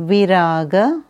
viraga